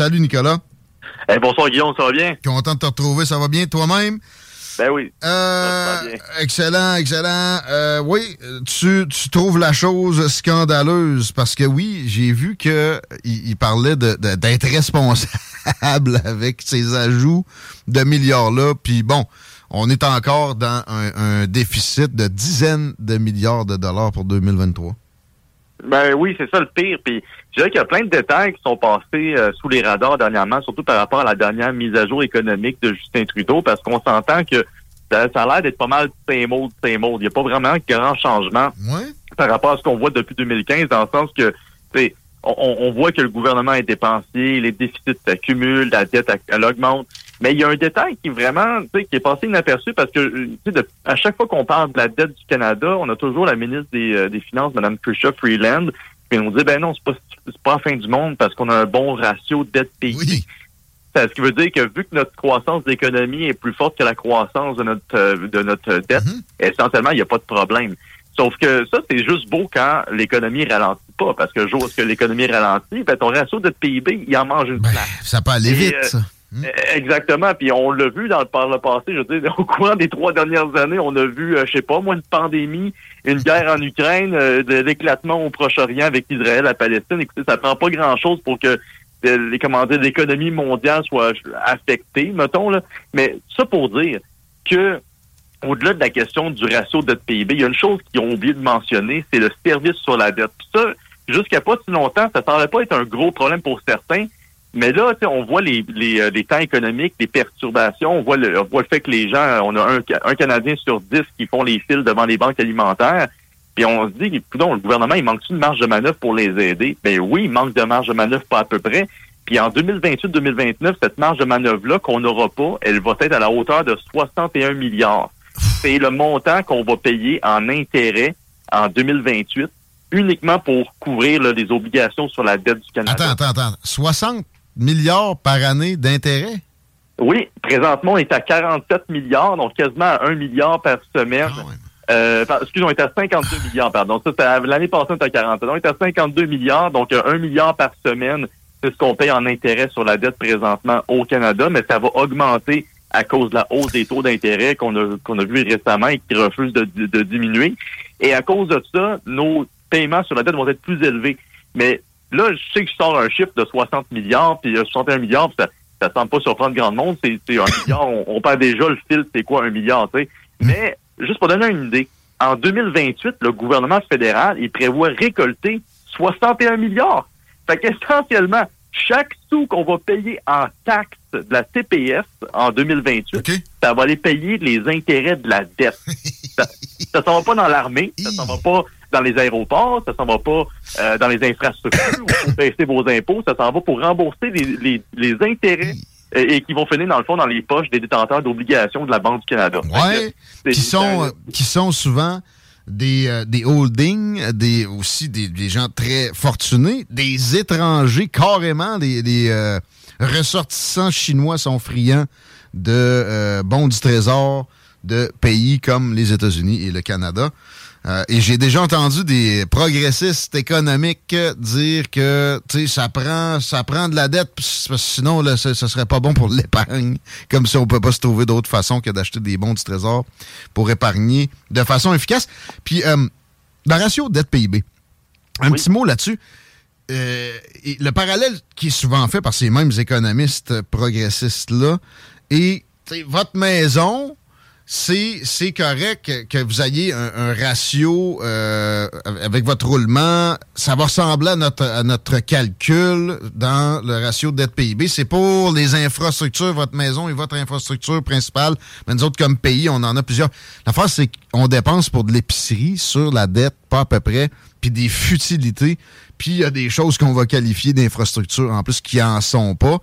Salut Nicolas. Hey, bonsoir Guillaume, ça va bien? Content de te retrouver, ça va bien toi-même? Ben oui. Euh, excellent, excellent. Euh, oui, tu, tu, trouves la chose scandaleuse parce que oui, j'ai vu que il, parlait d'être responsable avec ces ajouts de milliards-là. Puis bon, on est encore dans un, un, déficit de dizaines de milliards de dollars pour 2023. Ben oui, c'est ça le pire. Puis je dirais qu'il y a plein de détails qui sont passés euh, sous les radars dernièrement, surtout par rapport à la dernière mise à jour économique de Justin Trudeau, parce qu'on s'entend que ça, a l'air d'être pas mal same old, same old. Il n'y a pas vraiment de grand changement par rapport à ce qu'on voit depuis 2015, dans le sens que on, on, voit que le gouvernement est dépensier, les déficits s'accumulent, la dette elle, augmente. Mais il y a un détail qui est vraiment, qui est passé inaperçu parce que de, à chaque fois qu'on parle de la dette du Canada, on a toujours la ministre des, euh, des Finances, Mme Krisha Freeland, puis on dit ben non, c'est pas pas la fin du monde parce qu'on a un bon ratio dette pays. Oui. Ce qui veut dire que vu que notre croissance d'économie est plus forte que la croissance de notre euh, de notre dette, mm-hmm. essentiellement, il n'y a pas de problème. Sauf que ça, c'est juste beau quand l'économie ralentit pas, parce que jour où l'économie ralentit, ben, ton ratio de PIB, il en mange une ben, place. Ça peut aller vite, ça. Hmm. Eh, exactement. Puis on l'a vu dans le, par le passé, je veux dire, au courant des trois dernières années, on a vu, euh, je sais pas, moi, une pandémie, une guerre en Ukraine, euh, de l'éclatement au Proche-Orient avec Israël, la Palestine. Écoutez, ça prend pas grand-chose pour que euh, les comment l'économie mondiale soit affectée, mettons là. Mais ça pour dire que au-delà de la question du ratio de PIB, il y a une chose qu'ils ont oublié de mentionner, c'est le service sur la dette. Puis ça, jusqu'à pas si longtemps, ça semblait pas être un gros problème pour certains. Mais là, on voit les, les, euh, les, temps économiques, les perturbations, on voit le, on voit le fait que les gens, on a un, un Canadien sur dix qui font les fils devant les banques alimentaires. Puis on se dit, non, le gouvernement, il manque-tu de marge de manœuvre pour les aider? Ben oui, il manque de marge de manœuvre pas à peu près. Puis en 2028-2029, cette marge de manœuvre-là qu'on n'aura pas, elle va être à la hauteur de 61 milliards. C'est le montant qu'on va payer en intérêt en 2028 uniquement pour couvrir les obligations sur la dette du Canada. Attends, attends, attends. 60 milliards par année d'intérêt? Oui, présentement, on est à 47 milliards, donc quasiment à 1 milliard par semaine. Ah euh, excusez, on est à 52 milliards, pardon. l'année passée, on était à 40. Donc, on est à 52 milliards, donc 1 milliard par semaine, c'est ce qu'on paye en intérêt sur la dette présentement au Canada, mais ça va augmenter à cause de la hausse des taux d'intérêt qu'on a, qu'on a vu récemment et qui refusent de, de, diminuer. Et à cause de ça, nos paiements sur la dette vont être plus élevés. Mais Là, je sais que je sors un chiffre de 60 milliards, puis 61 milliards, ça ne semble pas surprendre grand monde. C'est un milliard, on, perd déjà le fil, c'est quoi un milliard, tu sais? Mais, juste pour donner une idée, en 2028, le gouvernement fédéral, il prévoit récolter 61 milliards. Fait qu'essentiellement, chaque sou qu'on va payer en taxes de la TPS en 2028, ça va aller payer les intérêts de la dette. ça ne s'en va pas dans l'armée, ça s'en va pas dans les aéroports, ça s'en va pas euh, dans les infrastructures pour baisser vos impôts, ça s'en va pour rembourser les, les, intérêts euh, et, qui vont finir dans le fond dans les poches des détenteurs d'obligations de la Banque du Canada. Ouais, qui sont qui sont souvent des, euh, des holdings, des aussi des, des, gens très fortunés, des étrangers carrément, des, des ressortissants chinois sont friands de bons du trésor de pays comme les États-Unis et le Canada. Euh, et j'ai déjà entendu des progressistes économiques dire que ça prend ça prend de la dette, sinon là, ce, serait pas bon pour l'épargne. Comme si on peut pas se trouver d'autre façon que d'acheter des bons du trésor pour épargner de façon efficace. Puis euh, le ratio dette PIB. Un petit mot là-dessus. Euh, le parallèle qui est souvent fait par ces mêmes économistes progressistes-là, et votre maison, c'est correct que vous ayez un, ratio euh, avec votre roulement. Ça va ressembler à notre, à notre calcul dans le ratio dette-PIB. C'est pour les infrastructures, votre maison et votre infrastructure principale. Mais nous autres, comme pays, on en a plusieurs. L'affaire, c'est qu'on dépense pour de l'épicerie sur la dette, pas à peu près, puis des futilités. Puis il y a des choses qu'on va qualifier d'infrastructures en plus qui en sont pas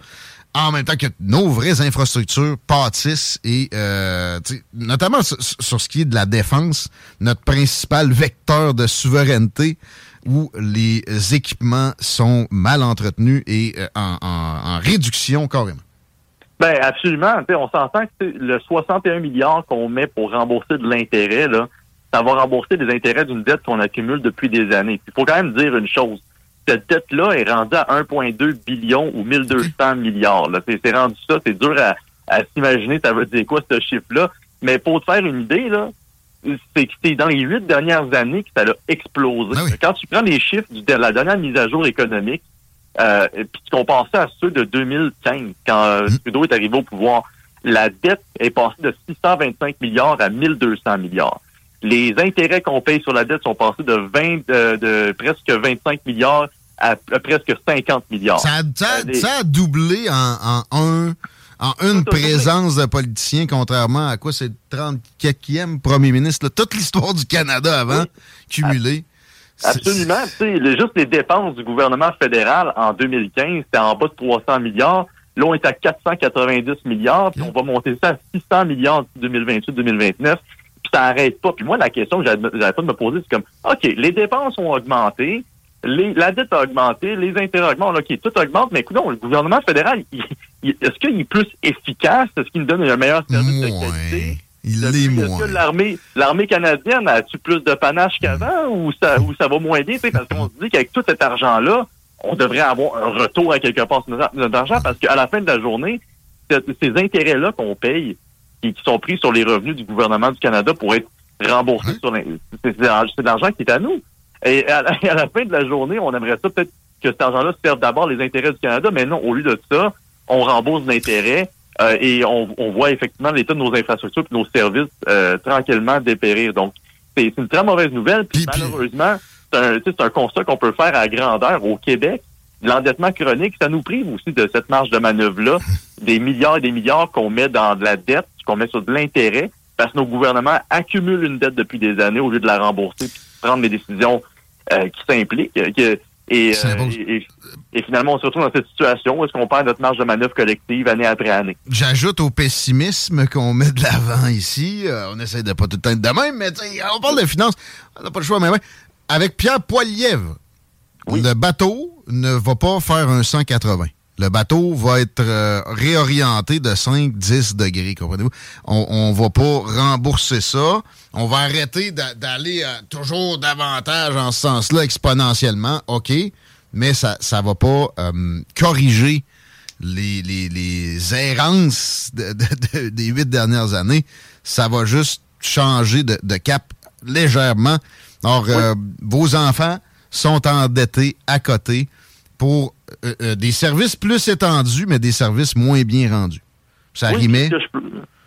en même temps que nos vraies infrastructures pâtissent et euh, notamment sur, ce qui est de la défense, notre principal vecteur de souveraineté où les équipements sont mal entretenus et euh, en, réduction carrément. Ben absolument. on s'entend que le 61 milliards qu'on met pour rembourser de l'intérêt, ça va rembourser des intérêts d'une dette qu'on accumule depuis des années. Il faut quand même dire une chose cette dette-là est rendue à 1,2 billion ou 1200 milliards. C'est rendu ça, c'est dur à, s'imaginer, ça veut dire quoi ce chiffre-là. Mais pour te faire une idée, là, c'est que c'est dans les huit dernières années que ça a explosé. Ah quand tu prends les chiffres de la dernière mise à jour économique, euh, puis tu compares ça à ceux de 2015, quand euh, mmh. Trudeau est arrivé au pouvoir, la dette est passée de 625 milliards à 1200 milliards. Les intérêts qu'on paye sur la dette sont passés de 20, de presque 25 milliards à, presque 50 milliards. Ça a, doublé en, un en une présence de politiciens, contrairement à quoi c'est le 34e premier ministre. toute l'histoire du Canada avant, cumulée. Absolument. juste les dépenses du gouvernement fédéral en 2015, c'était en bas de 300 milliards. Là, on est à 490 milliards, puis on va monter ça à 600 milliards en 2028-2029. Puis ça n'arrête pas. Puis moi, la question que j'avais pas de me poser, c'est comme, OK, les dépenses ont augmenté, la dette a augmenté, les intérêts augmentent, OK, tout augmente, mais écoute, le gouvernement fédéral, est-ce qu'il est plus efficace? Est-ce qu'il nous donne un meilleur service de qualité? Il l'est moins. Que l'armée, l'armée canadienne a-tu plus de panache qu'avant ou ça, ou ça va moins bien? Parce qu'on se dit qu'avec tout cet argent-là, on devrait avoir un retour à quelque part sur notre argent parce qu'à la fin de la journée, ces intérêts-là qu'on paye et qui sont pris sur les revenus du gouvernement du Canada pour être remboursés sur c'est de l'argent qui est à nous. Et à la, fin de la journée, on aimerait ça peut-être que cet argent-là serve d'abord les intérêts du Canada, mais non, au lieu de ça, on rembourse l'intérêt euh, et on, voit effectivement l'état de nos infrastructures et nos services euh, tranquillement dépérir. Donc, c'est une très mauvaise nouvelle. Puis, malheureusement, c'est un, un constat qu'on peut faire à grandeur au Québec. L'endettement chronique, ça nous prive aussi de cette marge de manœuvre-là, des milliards et des milliards qu'on met dans de la dette, qu'on met sur de l'intérêt, parce que nos gouvernements accumulent une dette depuis des années au lieu de la rembourser prendre des décisions euh, qui s'impliquent. Euh, et, et, finalement, on se retrouve dans cette situation où est-ce qu'on perd notre marge de manœuvre collective année après année. J'ajoute au pessimisme qu'on met de l'avant ici. Euh, on essaie de pas tout le temps être de même, mais on parle de finances. On n'a pas le choix, mais Avec Pierre Poilievre, le bateau ne va pas faire un 180 le bateau va être euh, réorienté de 5-10 degrés, comprenez-vous? On ne va pas rembourser ça. On va arrêter d'aller euh, toujours davantage en ce sens-là exponentiellement, OK, mais ça ne va pas euh, corriger les, les, errances des huit dernières années. Ça va juste changer de, cap légèrement. Or, vos enfants sont endettés à côté pour euh, euh, des services plus étendus, mais des services moins bien rendus. Ça oui, rimait?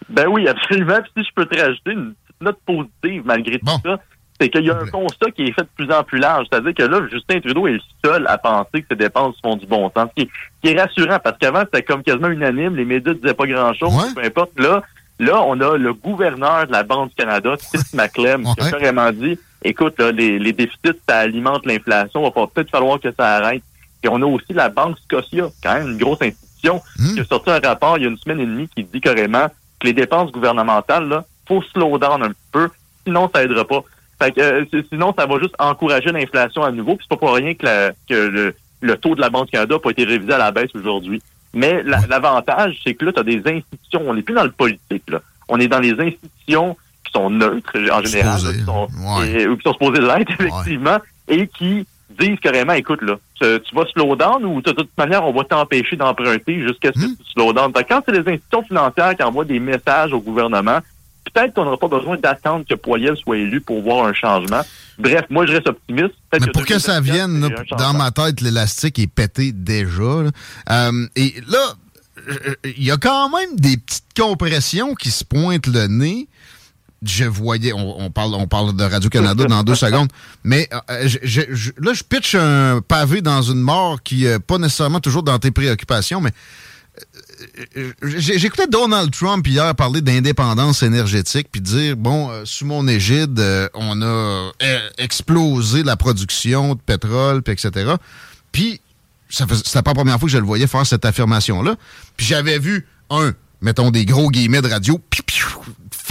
Ben oui, absolument. si je peux te rajouter une petite note positive malgré tout ça, c'est qu'il y a un constat qui est fait de plus en plus large. C'est-à-dire que là, Justin Trudeau est le seul à penser que ces dépenses font du bon sens. Ce qui est, rassurant, parce qu'avant, c'était comme quasiment unanime. Les médias ne disaient pas grand-chose. Peu importe. Là, là, on a le gouverneur de la Banque du Canada, Chris McClem, qui a carrément dit, écoute, les, les déficits, ça alimente l'inflation. Il va peut-être falloir que ça arrête. Et on a aussi la Banque Scotia, quand même une grosse institution, hmm. qui a sorti un rapport il y a une semaine et demie qui dit carrément que les dépenses gouvernementales, là, faut slow down un peu, sinon ça aidera pas. Fait que, euh, sinon, ça va juste encourager l'inflation à nouveau. Puis c'est pas pour rien que, que le, taux de la Banque du Canada n'a pas été révisé à la baisse aujourd'hui. Mais l'avantage, c'est que là, tu as des institutions. On n'est plus dans le politique. Là. On est dans les institutions qui sont neutres en général, qui sont, ou qui sont supposées l'être, effectivement, et qui disent carrément, écoute, là, tu, vas slow down ou de toute manière, on va t'empêcher d'emprunter jusqu'à ce que hmm. tu slow down. Quand c'est les institutions financières qui envoient des messages au gouvernement, peut-être qu'on n'aura pas besoin d'attendre que Poyel soit élu pour voir un changement. Bref, moi, je reste optimiste. Mais pour que ça vienne, dans ma tête, l'élastique est pété déjà. Euh, et là, il y a quand même des petites compressions qui se pointent le nez je voyais, on, parle, on parle de Radio-Canada dans deux secondes, mais euh, là, je pitch un pavé dans une mort qui n'est pas nécessairement toujours dans tes préoccupations, mais euh, euh, j'écoutais Donald Trump hier parler d'indépendance énergétique, puis dire, bon, sous mon égide, on a explosé la production de pétrole, puis etc. Puis, c'était pas la première fois que je le voyais faire cette affirmation-là. Puis j'avais vu, un, mettons des gros guillemets de radio,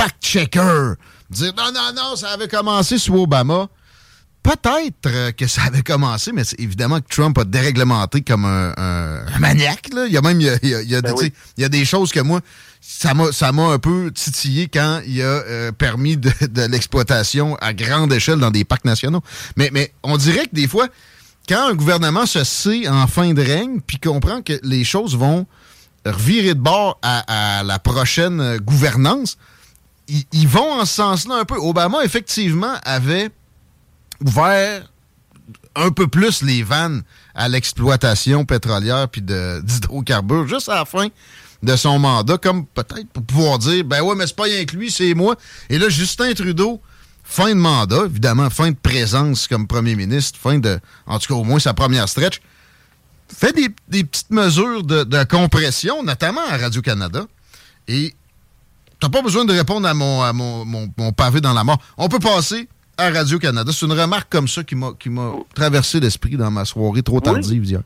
fact-checker, dire non, non, non, ça avait commencé sous Obama. Peut-être euh, que ça avait commencé, mais évidemment que Trump a déréglementé comme un, maniaque. Là. Il y a même il y a, ben il y a des choses que moi, ça m'a un peu titillé quand il a euh, permis de, de l'exploitation à grande échelle dans des parcs nationaux. Mais, mais on dirait que des fois, quand un gouvernement se sait en fin de règne, puis comprend que les choses vont revirer de bord à, la prochaine euh, gouvernance, ils, vont en ce sens-là un peu. Obama, effectivement, avait ouvert un peu plus les vannes à l'exploitation pétrolière puis d'hydrocarbures juste à la fin de son mandat, comme peut-être pour pouvoir dire ben ouais, mais c'est pas rien lui, c'est moi. Et là, Justin Trudeau, fin de mandat, évidemment, fin de présence comme premier ministre, fin de, en tout cas, au moins sa première stretch, fait des, petites mesures de, compression, notamment à Radio-Canada. Et t'as pas besoin de répondre à, mon, à mon, mon, pavé dans la mort. On peut passer à Radio-Canada. C'est une remarque comme ça qui m'a traversé l'esprit dans ma soirée trop tardive hier.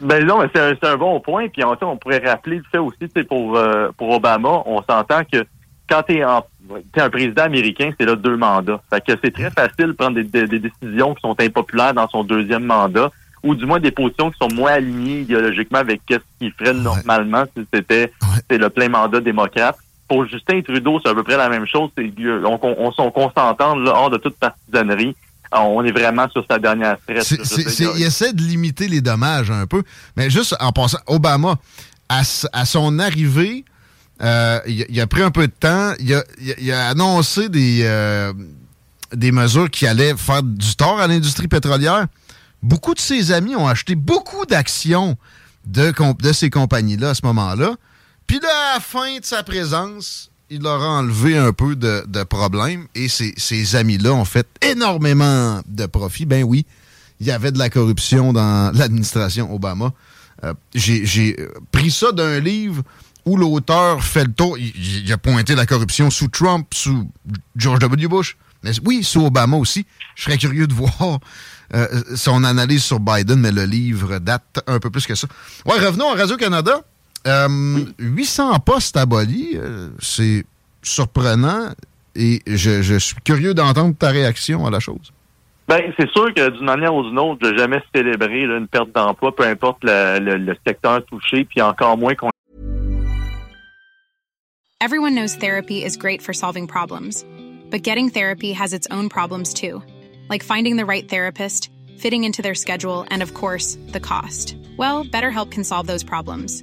Ben non, mais c'est un, bon point. Puis en fait, on pourrait rappeler le fait aussi, c'est pour euh, pour Obama, on s'entend que quand tu es, un président américain, c'est là deux mandats. Fait que c'est très facile de prendre des, décisions qui sont impopulaires dans son deuxième mandat ou du moins des positions qui sont moins alignées idéologiquement avec ce qu'il ferait normalement si c'était le plein mandat démocrate. Pour Justin Trudeau, c'est à peu près la même chose. on, on, on, s'entend hors de toute partisanerie. On est vraiment sur sa dernière stress. il essaie de limiter les dommages un peu. Mais juste en passant, Obama, à, son arrivée, euh, il, a pris un peu de temps. Il a, annoncé des, euh, des mesures qui allaient faire du tort à l'industrie pétrolière beaucoup de ses amis ont acheté beaucoup d'actions de, de ces compagnies-là à ce moment-là. Puis à la fin de sa présence, il leur enlevé un peu de, problèmes et ces, amis-là ont fait énormément de profits. Ben oui, il y avait de la corruption dans l'administration Obama. Euh, j'ai pris ça d'un livre où l'auteur fait le tour. il, a pointé la corruption sous Trump, sous George W. Bush. Oui, sous Obama aussi. Je serais curieux de voir euh, son analyse sur Biden, mais le livre date un peu plus que ça. Ouais, revenons à Radio-Canada. 800 euh, postes abolis, euh, c'est surprenant et je, suis curieux d'entendre ta réaction à la chose. Ben, c'est sûr que d'une manière ou d'une autre, je jamais célébrer une perte d'emploi, peu importe le secteur touché, puis encore moins qu'on. Everyone knows therapy is great for solving problems, but getting therapy has its own problems too. like finding the right therapist, fitting into their schedule, and of course, the cost. Well, BetterHelp can solve those problems.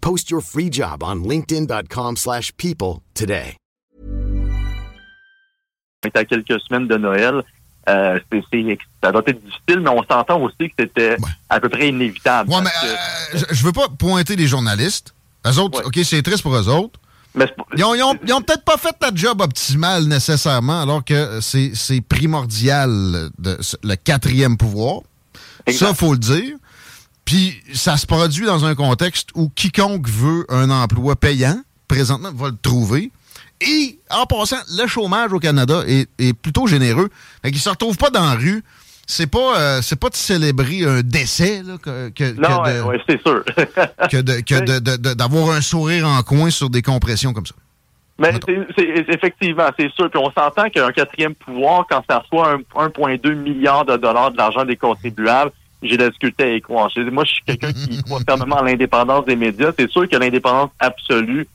Post your free job on linkedin.com/people today. On est à quelques semaines de Noël. Euh, ça doit être difficile, mais on s'entend aussi que c'était à peu près inévitable. Ouais, mais euh, je veux pas pointer les journalistes. Eux autres, OK, c'est triste pour eux autres. ils ont, ont, peut-être pas fait ta job optimal nécessairement, alors que c'est primordial, de, le quatrième pouvoir. Ça, faut le dire. Puis ça se produit dans un contexte où quiconque veut un emploi payant, présentement, va le trouver. Et en passant, le chômage au Canada est, plutôt généreux. Fait qu'ils se retrouvent pas dans la rue. C'est pas, euh, c'est pas de célébrer un décès là, que, que, non, de, c'est sûr. que d'avoir un sourire en coin sur des compressions comme ça. Mais c'est effectivement, c'est sûr. Puis on s'entend qu'un quatrième pouvoir, quand ça reçoit 1,2 milliard de dollars de l'argent des contribuables, j'ai de la difficulté à y croire. Moi, je suis quelqu'un qui croit fermement à l'indépendance des médias. C'est sûr que l'indépendance absolue,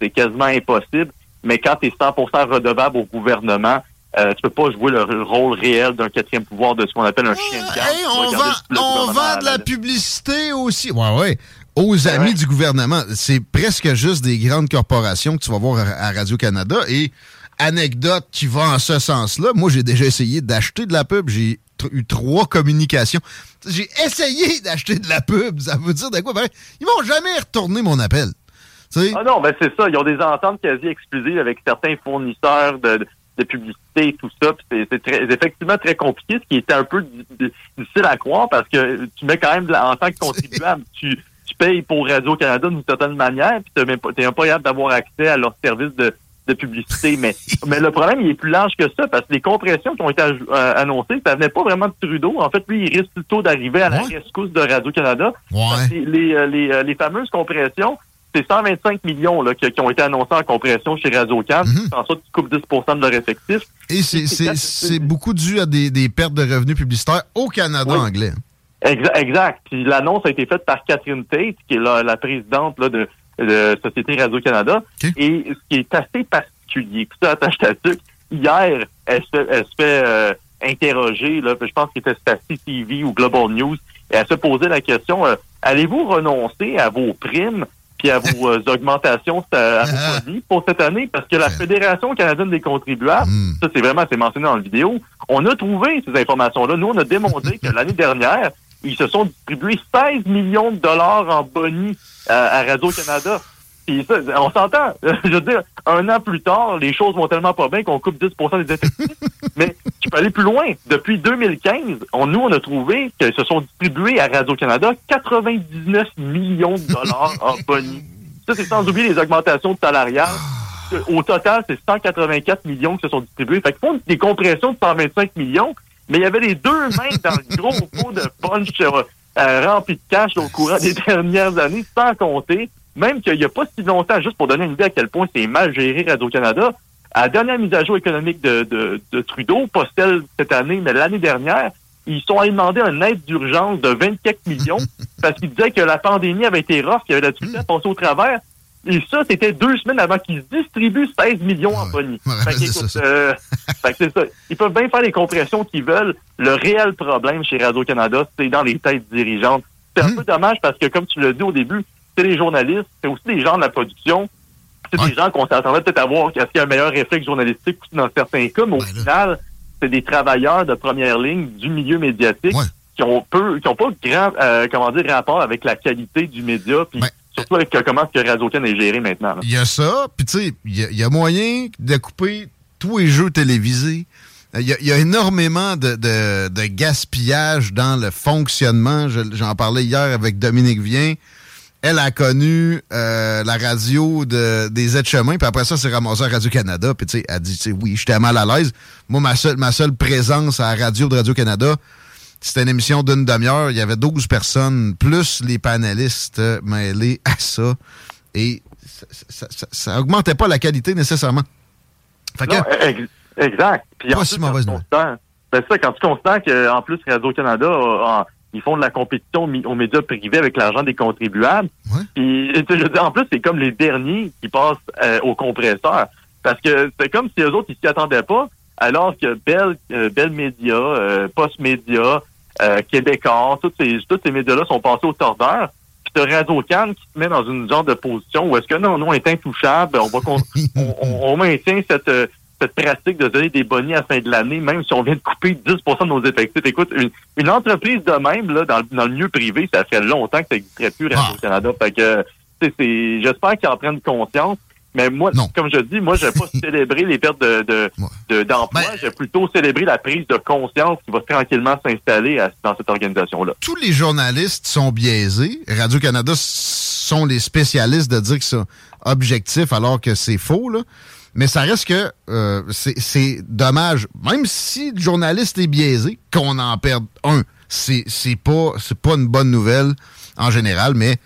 c'est quasiment impossible. Mais quand tu es 100% redevable au gouvernement, euh, tu peux pas jouer le rôle réel d'un quatrième pouvoir de ce qu'on appelle un chien de garde. on vend, on vend de la publicité aussi. Ouais, ouais aux amis du gouvernement. C'est presque juste des grandes corporations que tu vas voir à Radio-Canada. Et anecdote qui va en ce sens-là, moi j'ai déjà essayé d'acheter de la pub. J'ai eu trois communications. J'ai essayé d'acheter de la pub. Ça veut dire de quoi? Ben, ils vont jamais retourner mon appel. Ah non, ben c'est ça. Ils ont des ententes quasi exclusives avec certains fournisseurs de, de publicité et tout ça. C'est effectivement très compliqué, ce qui était un peu difficile à croire parce que tu mets quand même en tant que contribuable, tu tu payes pour Radio-Canada d'une certaine manière, puis tu n'es pas capable d'avoir accès à leur service de, publicité. Mais, mais le problème, il est plus large que ça, parce que les compressions qui ont été euh, annoncées, ça venait pas vraiment de Trudeau. En fait, lui, il risque plutôt d'arriver à la rescousse de Radio-Canada. Les, euh, les, euh, les, fameuses compressions, c'est 125 millions là, qui, ont été annoncés en compression chez Radio-Can. Mm En sorte qu'ils coupent 10% de leur effectif. Et c'est beaucoup dû à des, pertes de revenus publicitaires au Canada anglais. Exact. Puis l'annonce a été faite par Catherine Tate, qui est la, présidente là, de, de Société Radio-Canada. Et ce qui est assez particulier, puis ça, attache hier, elle se, elle se fait euh, interroger, là, je pense que c'était à CTV ou Global News, et elle se posait la question, euh, allez-vous renoncer à vos primes puis à vos euh, augmentations à vos ah. produits pour cette année? Parce que la Fédération canadienne des contribuables, hmm. ça c'est vraiment, c'est mentionné dans la vidéo, on a trouvé ces informations-là. Nous, on a démontré que l'année dernière, ils se sont distribués 16 millions de dollars en bonus à, Radio-Canada. on s'entend. Je veux dire, un an plus tard, les choses vont tellement pas bien qu'on coupe 10% des effectifs. Mais tu peux aller plus loin. Depuis 2015, on, nous, on a trouvé qu'ils se sont distribués à Radio-Canada 99 millions de dollars en bonus. Ça, c'est sans oublier les augmentations de salariales. Au total, c'est 184 millions qui se sont distribués. Fait qu'ils font des compressions de 125 millions mais il y avait les deux mains dans le gros pot de punch euh, euh, rempli de cash au courant des dernières années, sans compter, même qu'il n'y a pas si longtemps, juste pour donner une idée à quel point c'est mal géré Radio-Canada, à la dernière mise à jour économique de, de, de Trudeau, pas celle cette année, mais l'année dernière, ils sont allés demander un aide d'urgence de 24 millions parce qu'ils disaient que la pandémie avait été rough, qu'il y avait la difficulté à passer au travers. Et ça, c'était deux semaines avant qu'ils distribuent 16 millions en bonus. Euh, c'est ça. Ils peuvent bien faire les compressions qu'ils veulent. Le réel problème chez Radio-Canada, c'est dans les têtes dirigeantes. C'est un hmm. peu dommage parce que, comme tu l'as dit au début, c'est les journalistes, c'est aussi des gens de la production. C'est des gens qu'on s'attendait peut-être à voir est-ce qu'il y a un meilleur réflexe journalistique dans certains cas, mais au final, c'est des travailleurs de première ligne du milieu médiatique qui ont peu, qui ont pas grand, euh, comment dire, rapport avec la qualité du média. Puis Surtout avec comment que Radio est géré maintenant. Il y a ça, puis tu sais, il y, a moyen de couper tous les jeux télévisés. Il y, a énormément de, gaspillage dans le fonctionnement. J'en parlais hier avec Dominique Vien. Elle a connu euh, la radio de, des aides-chemins, puis après ça, c'est ramassé à Radio-Canada. Puis tu sais, elle dit, oui, j'étais mal à l'aise. Moi, ma seule, ma seule présence à la radio de Radio-Canada, c'était une émission d'une demi-heure. Il y avait 12 personnes, plus les panélistes mêlés à ça. Et ça, n'augmentait pas la qualité nécessairement. exact. Puis pas si mauvaise C'est ça, quand tu constates qu'en plus, Radio-Canada, ils font de la compétition aux médias privés avec l'argent des contribuables. Puis, je en plus, c'est comme les derniers qui passent euh, au compresseur. Parce que c'est comme si eux autres, ils s'y attendaient pas, alors que Bell, euh, Bell Media, euh, Post Media, euh, Québécois, tous ces, tous ces médias-là sont passés au tordeur. Puis t'as Radio Cannes qui se met dans une genre de position où est-ce que non, non, on est intouchable, on va on, on, maintient cette euh, cette pratique de donner des bonnets à la fin de l'année, même si on vient de couper 10% de nos effectifs. Écoute, une, entreprise de même, là, dans, dans, le milieu privé, ça fait longtemps que ça n'existerait plus Radio-Canada. Ah. Fait que, j'espère qu'ils en prennent conscience. Mais moi, comme je dis, moi, je vais pas célébrer les pertes de, d'emploi. De, j'ai plutôt célébré la prise de conscience qui va tranquillement s'installer dans cette organisation-là. Tous les journalistes sont biaisés. Radio-Canada sont les spécialistes de dire que c'est objectif alors que c'est faux, là. Mais ça reste que euh, c'est dommage, même si le journaliste est biaisé, qu'on en perde un. C'est pas, pas une bonne nouvelle en général, mais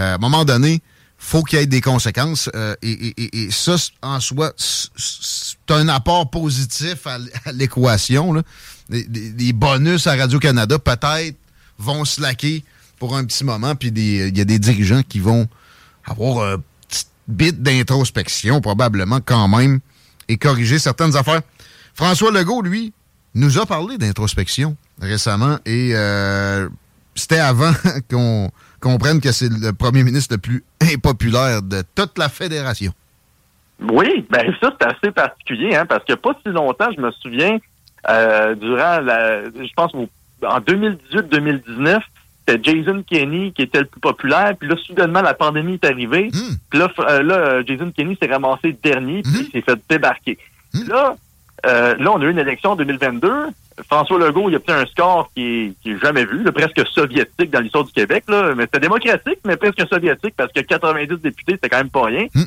euh, à un moment donné, faut qu'il y ait des conséquences. Euh, et, ça, en soi, c'est un apport positif à, l'équation. Les, bonus à Radio-Canada, peut-être, vont se laquer pour un petit moment, puis il y a des dirigeants qui vont avoir un petit bit d'introspection, probablement quand même, et corriger certaines affaires. François Legault, lui, nous a parlé d'introspection récemment, et euh, c'était avant qu'on comprenne que c'est le premier ministre le plus impopulaire de toute la fédération. Oui, ben ça, c'est assez particulier, hein, parce que pas si longtemps, je me souviens, euh, durant la, je pense en 2018-2019, c'était Jason Kenney qui était le plus populaire, puis là, soudainement, la pandémie est arrivée, hmm. puis là, euh, là, Jason Kenney s'est ramassé dernier, puis hmm. il s'est fait débarquer. Hmm. Là, euh, là, on a eu une élection en 2022, François Legault, il a pris un score qui est, jamais vu, presque soviétique dans l'histoire du Québec. Là. Mais c'était démocratique, mais presque soviétique parce que 90 députés, c'était quand même pas rien. Hmm.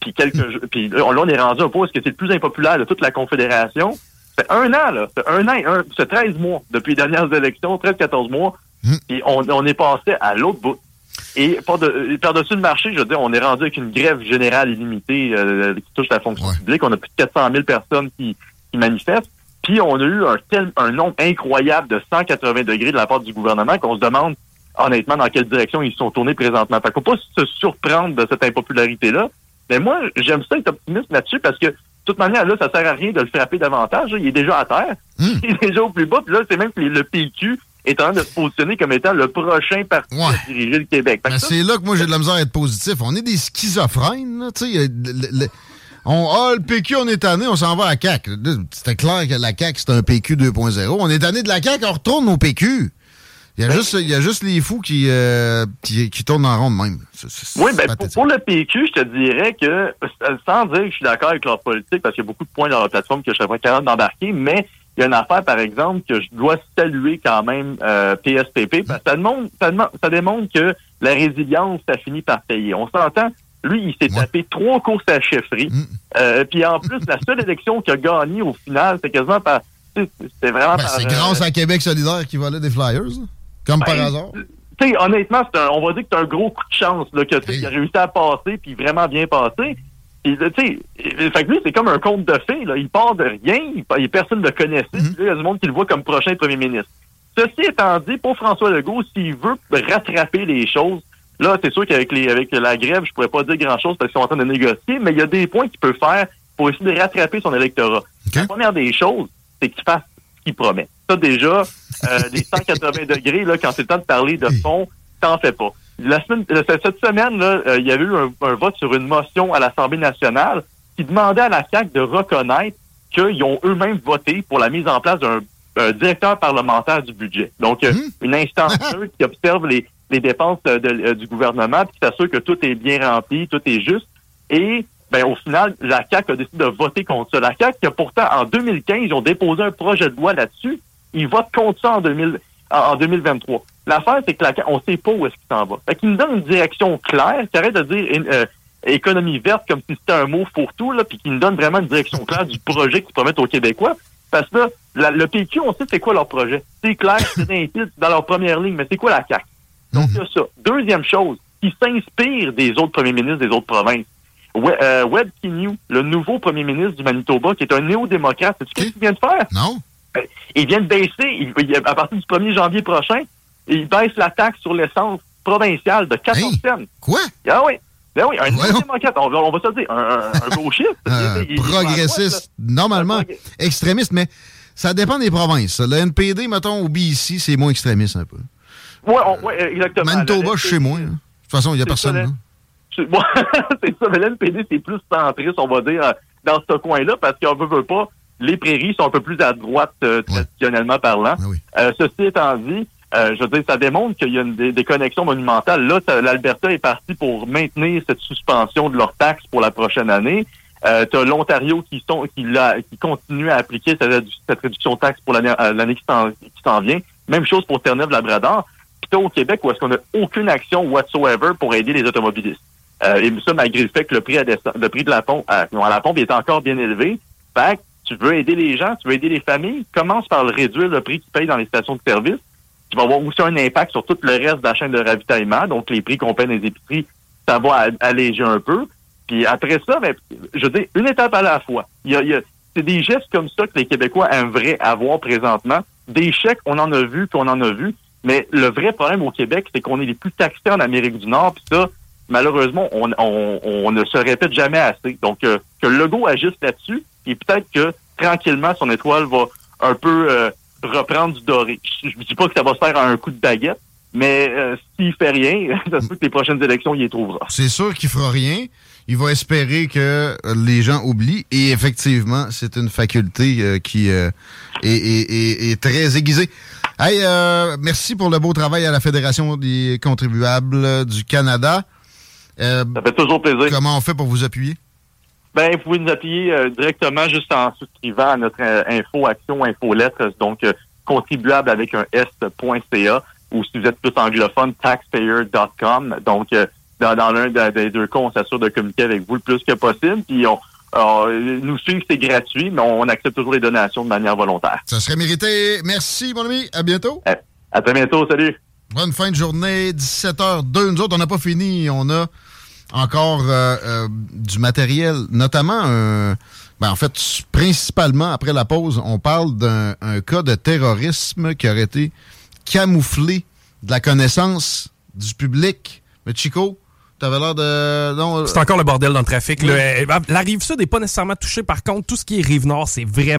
Puis quelques puis là, on est rendu un point est-ce que c'est le plus impopulaire de toute la Confédération. C'est un an, là. C'est un an, c'est 13 mois depuis les dernières élections, 13-14 mois. Et hmm. on, est passé à l'autre bout. Et par-dessus le marché, je veux dire, on est rendu avec une grève générale illimitée euh, qui touche la fonction publique. On a plus de 400 000 personnes qui, qui manifestent. Puis on a eu un, tel, un nombre incroyable de 180 degrés de la part du gouvernement qu'on se demande honnêtement dans quelle direction ils sont tournés présentement. Fait qu'on faut pas se surprendre de cette impopularité-là. Mais moi, j'aime ça être optimiste là-dessus parce que de toute manière, là, ça sert à rien de le frapper davantage. Il est déjà à terre. Hmm. Il est déjà au plus bas. Puis là, c'est même que le PQ est en train de se positionner comme étant le prochain parti à diriger le Québec. c'est là que moi, j'ai de la misère à être positif. On est des schizophrènes. Là, on, ah, le PQ, on est tanné, on s'en va à CAC. C'était clair que la CAC, c'est un PQ 2.0. On est tanné de la CAC, on retourne au PQ. Il y a, ben, juste, il y a juste les fous qui, euh, qui, tournent en rond même. oui, ben, pour, le PQ, je te dirais que, sans dire que je suis d'accord avec leur politique, parce qu'il y a beaucoup de points dans la plateforme que je serais pas capable d'embarquer, mais il y a une affaire, par exemple, que je dois saluer quand même euh, PSPP, parce que ça, démontre, ça démontre que la résilience, ça finit par payer. On s'entend, lui, il s'est tapé trois courses à chefferie. Mm. Euh, puis en plus, la seule élection qu'il a gagnée au final, c'est quasiment par. C'était vraiment ben, C'est grâce à Québec solidaire qui volait des Flyers, comme par ben, hasard. Tu sais, honnêtement, on va dire que c'est un gros coup de chance là, que tu a réussi à passer, puis vraiment bien passé. Puis, fait que lui, c'est comme un conte de fées. Là. Il part de rien, il, personne ne le connaissait. Mm-hmm. il y a du monde qui le voit comme prochain premier ministre. Ceci étant dit, pour François Legault, s'il veut rattraper les choses, Là, c'est sûr qu'avec les avec la grève, je pourrais pas dire grand-chose parce qu'ils sont en train de négocier, mais il y a des points qu'il peut faire pour essayer de rattraper son électorat. La première des choses, c'est qu'il fasse ce qu'il promet. Ça, déjà, euh, les 180 degrés, là, quand c'est le temps de parler de fond, t'en fais pas. La semaine, euh, cette semaine, là, euh, il y a eu un, vote sur une motion à l'Assemblée nationale qui demandait à la CAQ de reconnaître qu'ils ont eux-mêmes voté pour la mise en place d'un directeur parlementaire du budget. Donc, mmh. une instance qui observe les, les dépenses euh, du gouvernement, puis s'assure que tout est bien rempli, tout est juste. Et ben, au final, la CAQ a décidé de voter contre ça. La CAQ, qui pourtant, en 2015, ils ont déposé un projet de loi là-dessus. Ils votent contre ça en, 2000, en 2023. L'affaire, c'est que la CAQ, on sait pas où est-ce qu'il s'en va. Fait qu'il nous donne une direction claire, qui arrête de dire euh, économie verte comme si c'était un mot fourre-tout, là, puis qui nous donne vraiment une direction claire du projet qu'ils promettent aux Québécois. Parce que là, le PQ, on sait c'est quoi leur projet. C'est clair, c'est dans leur première ligne, mais c'est quoi la CAQ? Donc, il y a ça. Deuxième chose, qui s'inspire des autres premiers ministres des autres provinces. Euh, Webb Kinnew, le nouveau premier ministre du Manitoba, qui est un néo-démocrate, sais ce qu'il vient de faire? Non. Euh, il vient de baisser, à partir du 1er janvier prochain, il baisse la taxe sur l'essence provinciale de 14 cents. Quoi? Ah oui. Ben oui, un néo-démocrate, on, va se dire, un, un gauchiste. progressiste, normalement, extrémiste, mais ça dépend des provinces. Le NPD, mettons, au BC, c'est moins extrémiste un peu. Oui, ouais, exactement. Manitoba, chez moi. De toute façon, il n'y a personne. c'est ça, mais l'NPD, c'est plus centriste, on va dire, dans ce coin-là, parce qu'on ne veut pas, les prairies sont un peu plus à droite, euh, traditionnellement parlant. Ah euh, ceci étant dit, euh, je veux dire, ça démontre qu'il y a des, connexions monumentales. Là, l'Alberta est parti pour maintenir cette suspension de leurs taxes pour la prochaine année. Euh, tu as l'Ontario qui, sont, qui, qui continue à appliquer cette, réduction de taxes pour l'année qui s'en vient. Même chose pour Terre-Neuve-Labrador au Québec où est-ce qu'on n'a aucune action whatsoever pour aider les automobilistes. Euh, et ça, malgré le fait que le prix, à de la pompe, à, la pompe est encore bien élevé. Fait tu veux aider les gens, tu veux aider les familles, commence par le réduire le prix qu'ils payent dans les stations de service. Tu vas avoir aussi un impact sur tout le reste de la chaîne de ravitaillement. Donc, les prix qu'on paie dans les épiceries, ça va alléger un peu. Puis après ça, ben, je veux dire, une étape à la fois. Il y a, c'est des gestes comme ça que les Québécois aimeraient avoir présentement. Des chèques, on en a vu, puis on en a vu. Mais le vrai problème au Québec, c'est qu'on est les plus taxés en Amérique du Nord. Puis ça, malheureusement, on, on, ne se répète jamais assez. Donc, euh, que le logo agisse là-dessus, et peut-être que tranquillement, son étoile va un peu euh, reprendre du doré. Je ne dis pas que ça va se faire à un coup de baguette, mais euh, s'il fait rien, ça se peut que les prochaines élections, il y trouvera. C'est sûr qu'il fera rien. Il va espérer que les gens oublient. Et effectivement, c'est une faculté qui est, est, très aiguisée. Hey, merci pour le beau travail à la Fédération des contribuables du Canada. ça fait toujours plaisir. Comment on fait pour vous appuyer? Ben, vous pouvez nous appuyer euh, directement juste en souscrivant à notre euh, info action info lettres, donc euh, contribuable avec un s.ca ou si vous êtes plus anglophone, taxpayer.com. Donc, dans, dans l'un des deux cas, on s'assure de communiquer avec vous le plus que possible. Puis on, nous suivre, c'est gratuit, mais on accepte toujours les donations de manière volontaire. Ça serait mérité. Merci, mon ami. À bientôt. À, à très bientôt. Salut. Bonne fin de journée. 17h02. Nous autres, on n'a pas fini. On a encore euh, euh, du matériel, notamment un. Ben, en fait, principalement après la pause, on parle d'un cas de terrorisme qui aurait été camouflé de la connaissance du public. Mais Chico, T'avais l'air de. Euh, c'est encore le bordel dans le trafic. La rive sud n'est pas nécessairement touchée. Par contre, tout ce qui est rive nord, c'est vraiment.